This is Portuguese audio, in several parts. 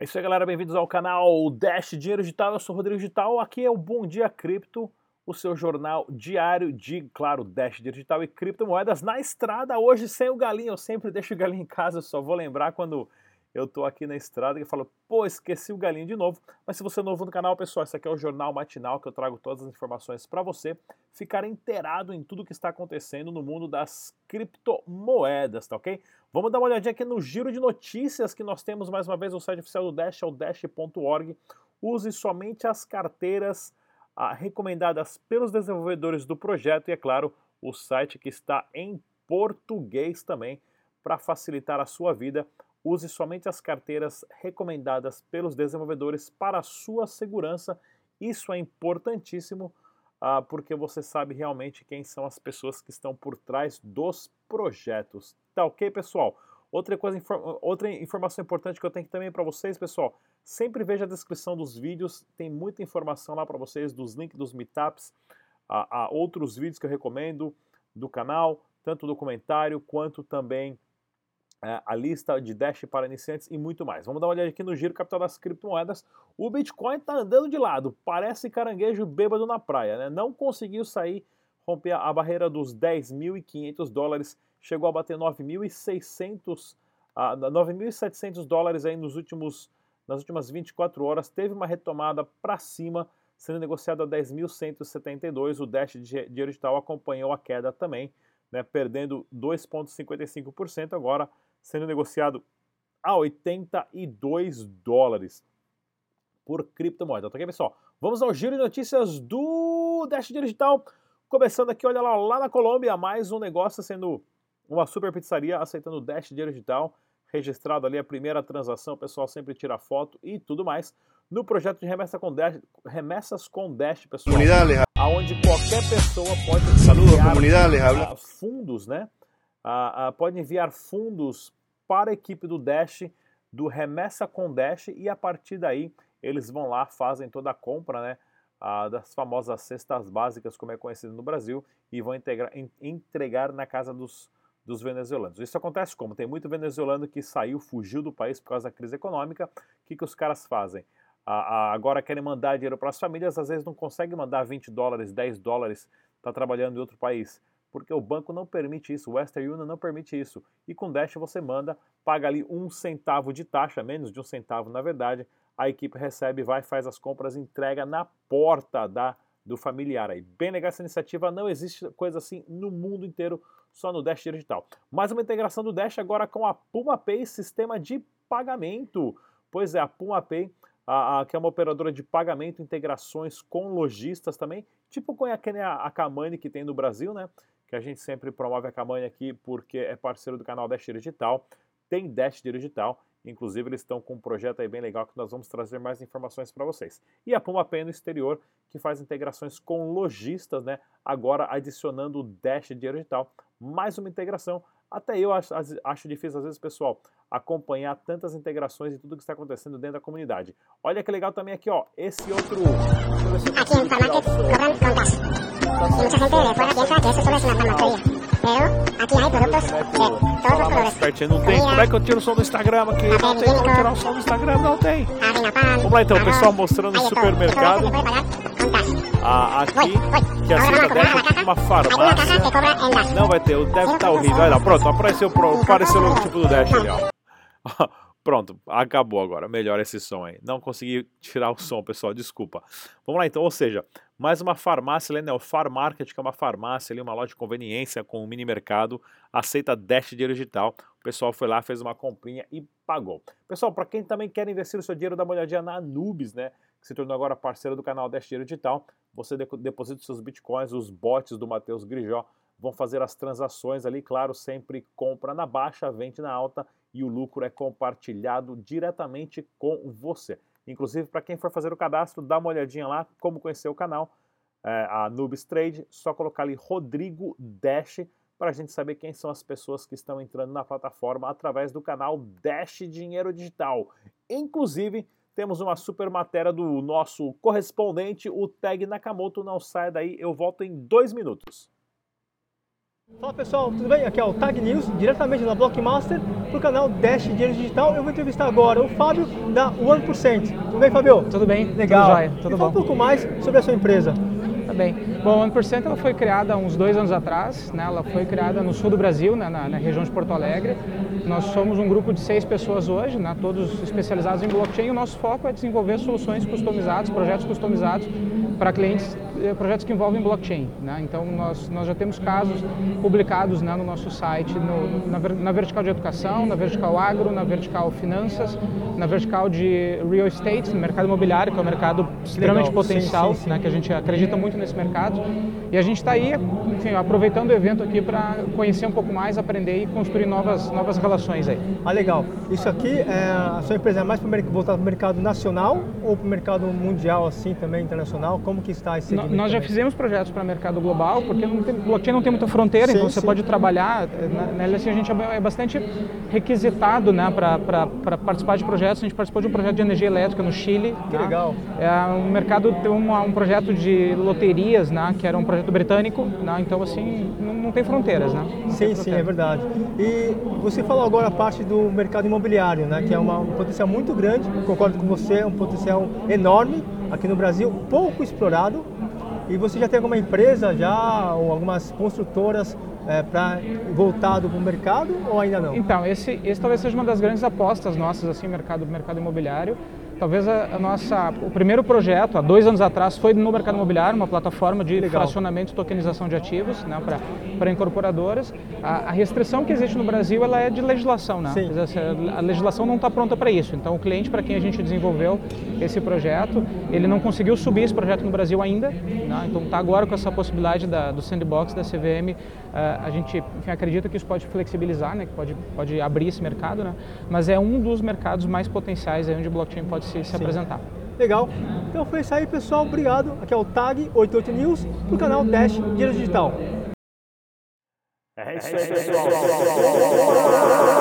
É isso aí, galera. Bem-vindos ao canal Dash Dinheiro Digital. Eu sou Rodrigo Digital. Aqui é o Bom Dia Cripto, o seu jornal diário de, claro, Dash Digital e criptomoedas na estrada. Hoje sem o galinho. Eu sempre deixo o galinho em casa. Eu só vou lembrar quando eu tô aqui na estrada e falo, pô, esqueci o galinho de novo. Mas se você é novo no canal, pessoal, esse aqui é o jornal matinal que eu trago todas as informações para você ficar inteirado em tudo que está acontecendo no mundo das criptomoedas, tá ok? Vamos dar uma olhadinha aqui no giro de notícias que nós temos mais uma vez no site oficial do Dash, é o dash.org. Use somente as carteiras ah, recomendadas pelos desenvolvedores do projeto e, é claro, o site que está em português também para facilitar a sua vida use somente as carteiras recomendadas pelos desenvolvedores para a sua segurança. Isso é importantíssimo uh, porque você sabe realmente quem são as pessoas que estão por trás dos projetos. Tá ok, pessoal? Outra, coisa, outra informação importante que eu tenho também para vocês, pessoal, sempre veja a descrição dos vídeos, tem muita informação lá para vocês, dos links dos meetups, a, a outros vídeos que eu recomendo do canal, tanto documentário quanto também a lista de Dash para iniciantes e muito mais. Vamos dar uma olhada aqui no giro capital das criptomoedas. O Bitcoin está andando de lado, parece caranguejo bêbado na praia, né? Não conseguiu sair, romper a barreira dos 10.500 dólares, chegou a bater 9.600, uh, 9.700 dólares aí nos últimos, nas últimas 24 horas, teve uma retomada para cima, sendo negociado a 10.172. O Dash de digital acompanhou a queda também, né, perdendo 2,55%. Agora sendo negociado a 82 dólares por criptomoeda. Tá ok, pessoal? Vamos ao giro de notícias do Dash Digital. Começando aqui, olha lá, lá na Colômbia, mais um negócio sendo uma super pizzaria aceitando o Dash Digital. Registrado ali a primeira transação, o pessoal sempre tira foto e tudo mais. No projeto de remessa com Dash, remessas com Dash, pessoal. Aonde qualquer pessoa pode enviar fundos, né? Uh, uh, pode enviar fundos para a equipe do Dash, do Remessa com Dash, e a partir daí eles vão lá, fazem toda a compra né, das famosas cestas básicas, como é conhecido no Brasil, e vão integrar, in, entregar na casa dos, dos venezuelanos. Isso acontece como? Tem muito venezuelano que saiu, fugiu do país por causa da crise econômica. O que, que os caras fazem? A, a, agora querem mandar dinheiro para as famílias, às vezes não conseguem mandar 20 dólares, 10 dólares, está trabalhando em outro país porque o banco não permite isso, o Western Union não permite isso. E com Dash você manda, paga ali um centavo de taxa, menos de um centavo na verdade, a equipe recebe, vai, faz as compras, entrega na porta da do familiar aí. Bem legal essa iniciativa, não existe coisa assim no mundo inteiro, só no Dash Digital. Mais uma integração do Dash agora com a Puma Pay, sistema de pagamento. Pois é, a Puma Pay, a, a, que é uma operadora de pagamento, integrações com lojistas também, tipo com a, a Kamani que tem no Brasil, né? Que a gente sempre promove a Camanha aqui porque é parceiro do canal Dash Digital, tem Dash Digital, inclusive eles estão com um projeto aí bem legal que nós vamos trazer mais informações para vocês. E a Puma Pay no exterior, que faz integrações com lojistas, né? agora adicionando o Dash Digital, mais uma integração. Até eu acho, acho difícil, às vezes, pessoal, acompanhar tantas integrações e tudo que está acontecendo dentro da comunidade. Olha que legal também aqui, ó, esse outro... Aqui en Farmaket cobran con Dash. Mucha gente de fuera piensa que eso solo colores. Pertinho, não tem. Como é que eu tiro o som do Instagram aqui? Não tem como tirar o som do Instagram, não tem. Vamos lá então, o pessoal mostrando o supermercado. Ah, aqui, que a cita deve uma farmácia. Não vai ter, deve estar horrível. Olha lá, pronto, apareceu, apareceu o tipo do Dash ali, ó. Pronto, acabou agora. Melhor esse som aí. Não consegui tirar o som, pessoal, desculpa. Vamos lá então, ou seja, mais uma farmácia ali, né? O Farmarket, que é uma farmácia ali, uma loja de conveniência com um mini mercado, aceita Dash dinheiro digital. O pessoal foi lá, fez uma comprinha e pagou. Pessoal, para quem também quer investir o seu dinheiro, dá uma olhadinha na Anubis, né? Que se tornou agora parceira do canal Dash Dinheiro Digital. Você deposita os seus bitcoins, os bots do Matheus Grijó vão fazer as transações ali, claro, sempre compra na baixa, vende na alta e o lucro é compartilhado diretamente com você. Inclusive, para quem for fazer o cadastro, dá uma olhadinha lá, como conhecer o canal, é, a Nubes Trade, só colocar ali Rodrigo Dash para a gente saber quem são as pessoas que estão entrando na plataforma através do canal Dash Dinheiro Digital. Inclusive, temos uma super matéria do nosso correspondente, o Tag Nakamoto. Não sai daí, eu volto em dois minutos. Fala pessoal, tudo bem? Aqui é o Tag News, diretamente da Blockmaster, para o canal Dash Dinheiro Digital. Eu vou entrevistar agora o Fábio da 1%. Tudo bem, Fábio? Tudo bem, legal. Tudo jóia, tudo bom. Fala um pouco mais sobre a sua empresa. Tá bem. Bom, a 1% ela foi criada há uns dois anos atrás, né? ela foi criada no sul do Brasil, né? na, na, região de Porto Alegre. Nós somos um grupo de seis pessoas hoje, né? todos especializados em blockchain. E o nosso foco é desenvolver soluções customizadas, projetos customizados para clientes, projetos que envolvem blockchain. Né? Então, nós, nós já temos casos publicados né, no nosso site, no, na, na, vertical de educação, na vertical agro, na vertical finanças, na vertical de real estate, no mercado imobiliário, que é um mercado extremamente Legal. potencial, sim, sim, sim. Né, que a gente acredita muito nesse mercado. E a gente está aí, enfim, aproveitando o evento aqui para conhecer um pouco mais, aprender e construir novas, novas relações aí. Ah, legal. Isso aqui, é, a sua empresa é mais voltada para o mercado nacional ou para o mercado mundial, assim, também internacional? Como que está esse Nós também? já fizemos projetos para mercado global, porque não tem, blockchain não tem muita fronteira, sim, então você sim. pode trabalhar. Na, na LSI a gente é, é bastante requisitado né, para participar de projetos. A gente participou de um projeto de energia elétrica no Chile. Que né? legal. É, um mercado tem um, um projeto de loterias, né, que era um projeto britânico, né, então assim, não, não tem fronteiras. Né? Não sim, sim, é verdade. E você falou agora a parte do mercado imobiliário, né, que é uma, um potencial muito grande, concordo com você, é um potencial enorme aqui no Brasil, pouco explorado. E você já tem alguma empresa já, ou algumas construtoras é, para voltado para o mercado ou ainda não? Então, esse, esse talvez seja uma das grandes apostas nossas, assim, mercado, mercado imobiliário. Talvez a, a, nossa, o primeiro projeto, há dois anos atrás, foi no mercado imobiliário, uma plataforma de Legal. fracionamento e tokenização de ativos né, para incorporadoras. A, a, restrição que existe no Brasil ela é de legislação, né? Dizer, a legislação não está pronta para isso. Então, o cliente para quem a gente desenvolveu esse projeto, ele não conseguiu subir esse projeto no Brasil ainda. Né? Então, está agora com essa possibilidade da, do sandbox da CVM. Uh, eh, a gente enfim, acredita que isso pode flexibilizar, né? que pode, pode abrir esse mercado, né? mas é um dos mercados mais potenciais aí onde o blockchain pode se, se apresentar. Legal. Então foi isso aí, pessoal. Obrigado. Aqui é o Tag 88 News do canal Dash Dinheiro Digital. É isso aí, pessoal.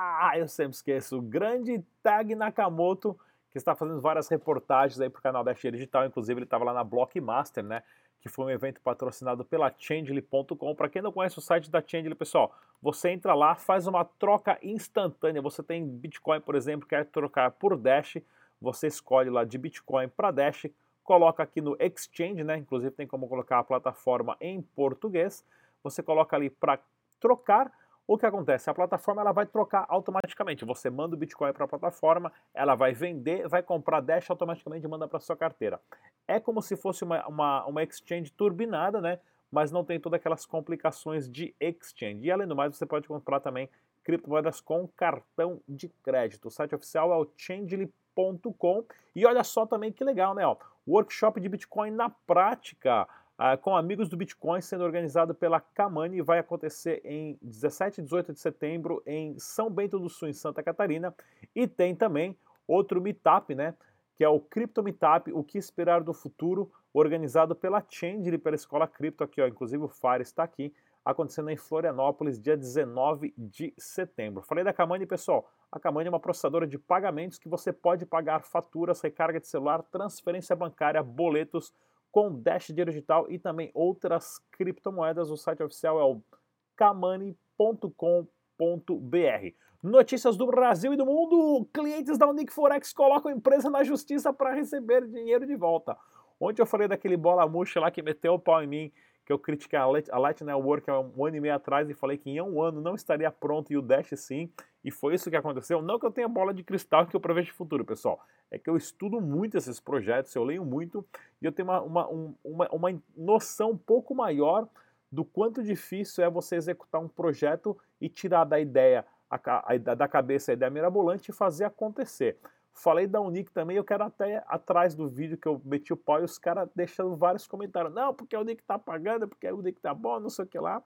Ah, eu sempre esqueço. O grande Tag Nakamoto, que está fazendo várias reportagens aí para o canal Dash Dinheiro Digital. Inclusive, ele estava lá na Blockmaster, né? que foi um evento patrocinado pela Changely.com. Para quem não conhece o site da Changely, pessoal, você entra lá, faz uma troca instantânea. Você tem Bitcoin, por exemplo, quer trocar por Dash, você escolhe lá de Bitcoin para Dash, coloca aqui no Exchange, né? Inclusive tem como colocar a plataforma em português. Você coloca ali para trocar. O que acontece? A plataforma ela vai trocar automaticamente. Você manda o Bitcoin para a plataforma, ela vai vender, vai comprar Dash automaticamente e manda para sua carteira. É como se fosse uma, uma, uma exchange turbinada, né? Mas não tem todas aquelas complicações de exchange. E além do mais, você pode comprar também criptomoedas com cartão de crédito. O site oficial é o Changely.com e olha só também que legal, né? Ó, workshop de Bitcoin na prática. Uh, com amigos do Bitcoin sendo organizado pela Kamani vai acontecer em 17 e 18 de setembro em São Bento do Sul, em Santa Catarina. E tem também outro meetup, né? Que é o Crypto Meetup, o que esperar do futuro, organizado pela Change pela Escola Cripto aqui, ó. Inclusive o Fire está aqui acontecendo em Florianópolis, dia 19 de setembro. Falei da Kamani, pessoal. A Kamani é uma processadora de pagamentos que você pode pagar faturas, recarga de celular, transferência bancária, boletos com Dash Dinheiro Digital e também outras criptomoedas. O site oficial é o kamani.com.br. Notícias do Brasil e do mundo. Clientes da Unique Forex colocam a empresa na justiça para receber dinheiro de volta. Ontem eu falei daquele bola murcha lá que meteu o pau em mim que eu critiquei a Light, a Light Network há um ano e meio atrás e falei que em um ano não estaria pronto e o Dash sim, e foi isso que aconteceu. Não que eu tenha bola de cristal que eu prevejo o futuro, pessoal, é que eu estudo muito esses projetos, eu leio muito e eu tenho uma, uma, uma, uma noção um pouco maior do quanto difícil é você executar um projeto e tirar da ideia, a, a, da cabeça a ideia mirabolante e fazer acontecer. Falei da Unic também, eu quero até atrás do vídeo que eu meti o pau e os caras deixando vários comentários. Não, porque a Unic tá pagando, porque a Unic tá bom, não sei o que lá.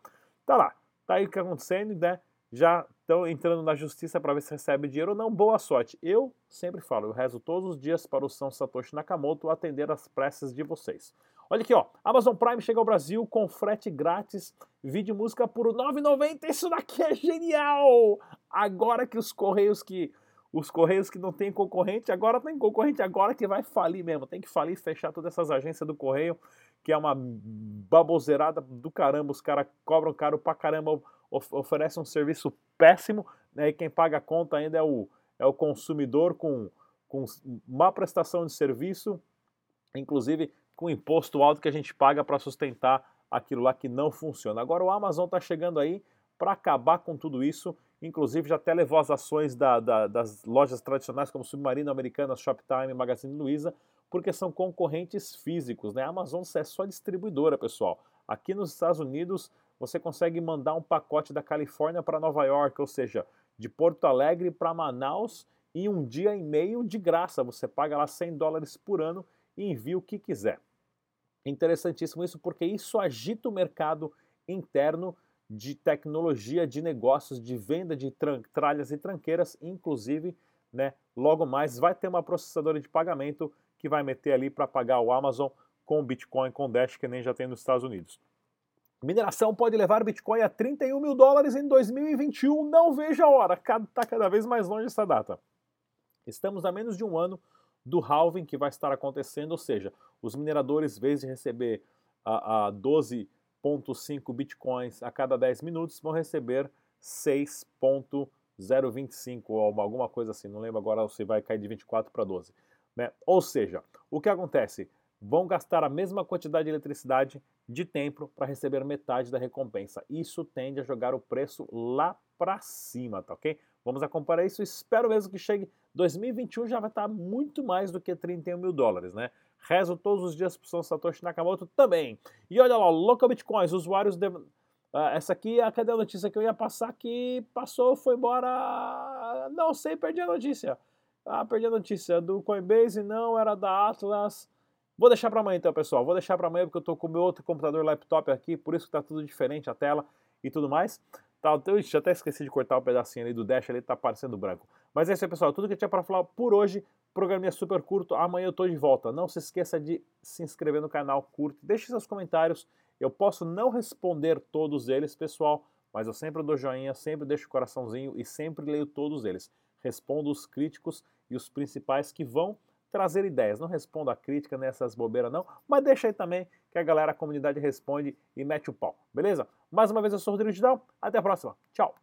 Tá lá, tá aí o que tá acontecendo, né? Já estão entrando na justiça para ver se recebe dinheiro ou não. Boa sorte. Eu sempre falo, eu rezo todos os dias para o São Satoshi Nakamoto atender as preces de vocês. Olha aqui, ó. Amazon Prime chega ao Brasil com frete grátis, vídeo e música por R$ 9,90. Isso daqui é genial! Agora que os correios que os Correios que não tem concorrente, agora tem concorrente, agora que vai falir mesmo. Tem que falir, fechar todas essas agências do Correio, que é uma baboseirada do caramba, os caras cobram caro pra caramba, of oferecem um serviço péssimo, né? e quem paga a conta ainda é o, é o consumidor com, com má prestação de serviço, inclusive com imposto alto que a gente paga para sustentar aquilo lá que não funciona. Agora o Amazon está chegando aí para acabar com tudo isso, inclusive já até levou as ações da, da, das lojas tradicionais como Submarino Americanas, Shoptime, Magazine Luiza, porque são concorrentes físicos. Né? A Amazon é só distribuidora, pessoal. Aqui nos Estados Unidos você consegue mandar um pacote da Califórnia para Nova York, ou seja, de Porto Alegre para Manaus em um dia e meio de graça. Você paga lá 100 dólares por ano e envia o que quiser. Interessantíssimo isso porque isso agita o mercado interno de tecnologia, de negócios, de venda de tralhas e tranqueiras, inclusive, né, logo mais vai ter uma processadora de pagamento que vai meter ali para pagar o Amazon com Bitcoin, com Dash, que nem já tem nos Estados Unidos. Mineração pode levar Bitcoin a 31 mil dólares em 2021, não veja a hora, está cada vez mais longe essa data. Estamos a menos de um ano do halving que vai estar acontecendo, ou seja, os mineradores, em vez de receber a, a 12,5 bitcoins a cada 10 minutos, vão receber 6,025 ou alguma coisa assim, não lembro agora se vai cair de 24 para 12. Né? Ou seja, o que acontece? Vão gastar a mesma quantidade de eletricidade de tempo para receber metade da recompensa. Isso tende a jogar o preço lá para cima, tá ok? Vamos acompanhar isso. Espero mesmo que chegue 2021 já vai estar muito mais do que 31 mil dólares, né? Rezo todos os dias para o São Satoshi Nakamoto também. E olha lá, Local Bitcoins, usuários... De... Uh, essa aqui, cadê a notícia que eu ia passar que passou, foi embora... Não sei, perdi a notícia. Ah, perdi a notícia do Coinbase, não, era da Atlas. Vou deixar para amanhã então, pessoal. Vou deixar para amanhã porque eu estou com o meu outro computador laptop aqui, por isso que está tudo diferente a tela e tudo mais. Tá, eu já até esqueci de cortar o um pedacinho ali do dash, ali tá parecendo branco. Mas é isso aí, pessoal. Tudo que eu tinha para falar por hoje. Programinha super curto. Amanhã eu tô de volta. Não se esqueça de se inscrever no canal, curte, deixe seus comentários. Eu posso não responder todos eles, pessoal, mas eu sempre dou joinha, sempre deixo o coraçãozinho e sempre leio todos eles. Respondo os críticos e os principais que vão trazer ideias. Não respondo a crítica nessas bobeiras não, mas deixa aí também que a galera, a comunidade responde e mete o pau, beleza? Mais uma vez eu sou o Rodrigo Didal, até a próxima, tchau!